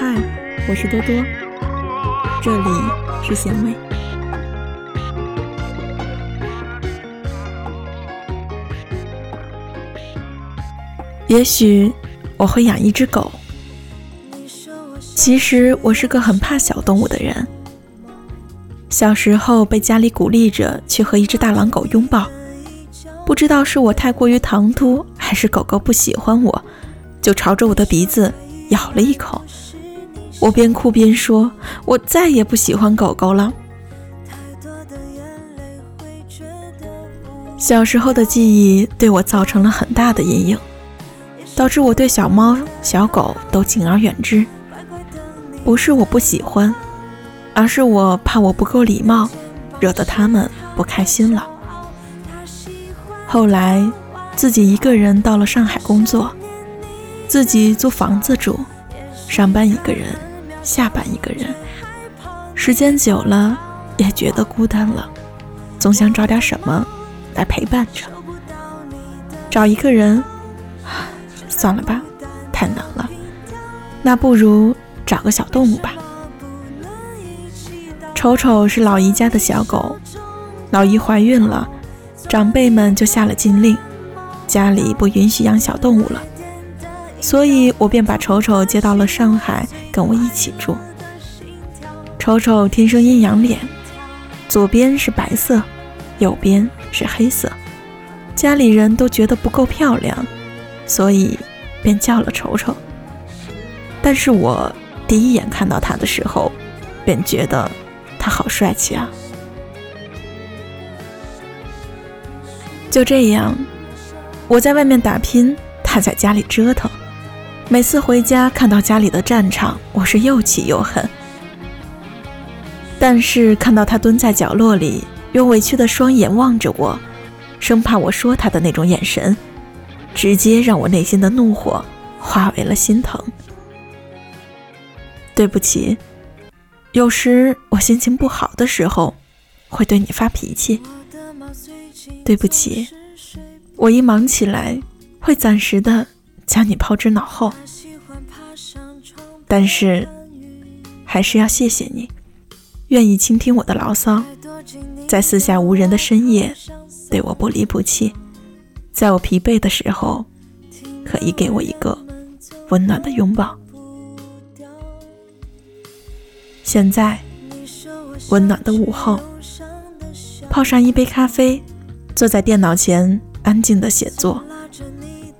嗨，我是多多，这里是咸味。也许我会养一只狗。其实我是个很怕小动物的人。小时候被家里鼓励着去和一只大狼狗拥抱，不知道是我太过于唐突，还是狗狗不喜欢我，就朝着我的鼻子咬了一口。我边哭边说：“我再也不喜欢狗狗了。”小时候的记忆对我造成了很大的阴影，导致我对小猫、小狗都敬而远之。不是我不喜欢，而是我怕我不够礼貌，惹得他们不开心了。后来，自己一个人到了上海工作，自己租房子住，上班一个人，下班一个人，时间久了也觉得孤单了，总想找点什么来陪伴着。找一个人，算了吧，太难了。那不如。找个小动物吧。丑丑是老姨家的小狗，老姨怀孕了，长辈们就下了禁令，家里不允许养小动物了，所以我便把丑丑接到了上海，跟我一起住。丑丑天生阴阳脸，左边是白色，右边是黑色，家里人都觉得不够漂亮，所以便叫了丑丑。但是我。第一眼看到他的时候，便觉得他好帅气啊！就这样，我在外面打拼，他在家里折腾。每次回家看到家里的战场，我是又气又恨。但是看到他蹲在角落里，用委屈的双眼望着我，生怕我说他的那种眼神，直接让我内心的怒火化为了心疼。对不起，有时我心情不好的时候会对你发脾气。对不起，我一忙起来会暂时的将你抛之脑后。但是还是要谢谢你，愿意倾听我的牢骚，在四下无人的深夜对我不离不弃，在我疲惫的时候可以给我一个温暖的拥抱。现在，温暖的午后，泡上一杯咖啡，坐在电脑前安静的写作，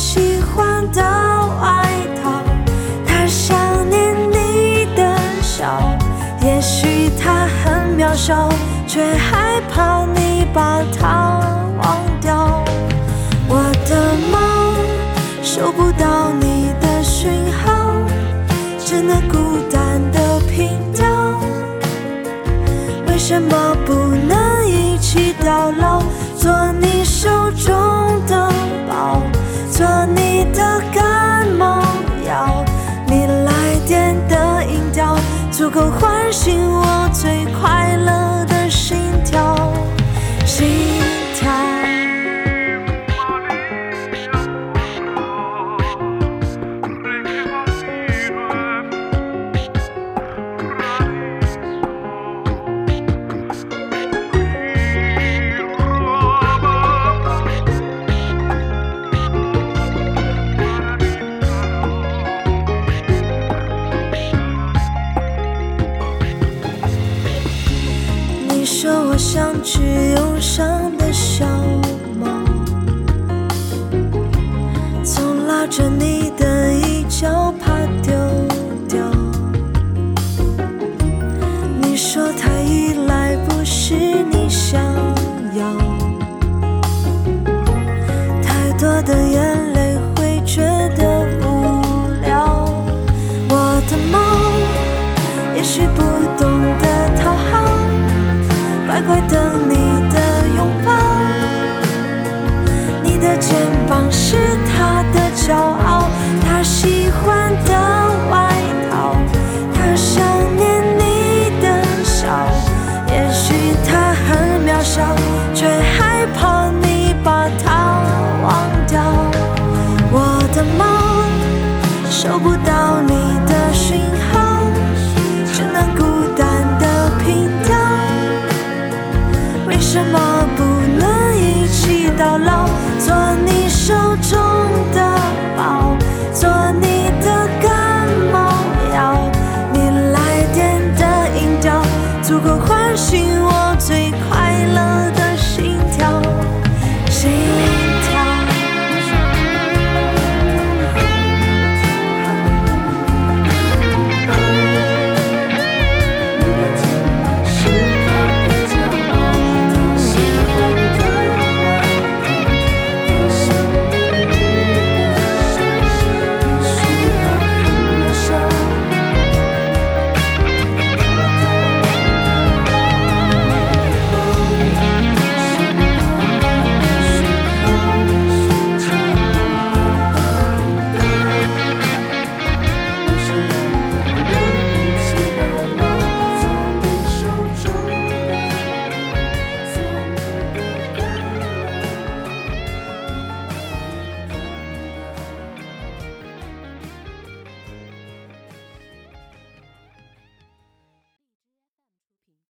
喜欢的外套，他想念你的笑，也许他很渺小，却害怕你把他忘掉。我的梦收不到你的讯号，只能孤单的拼。为什么不能足够唤醒像只忧伤的小你的拥抱，你的肩膀，是他的骄傲。他喜欢的外套，他想念你的笑。也许他很渺小，却害怕你把他忘掉。我的猫，收不到。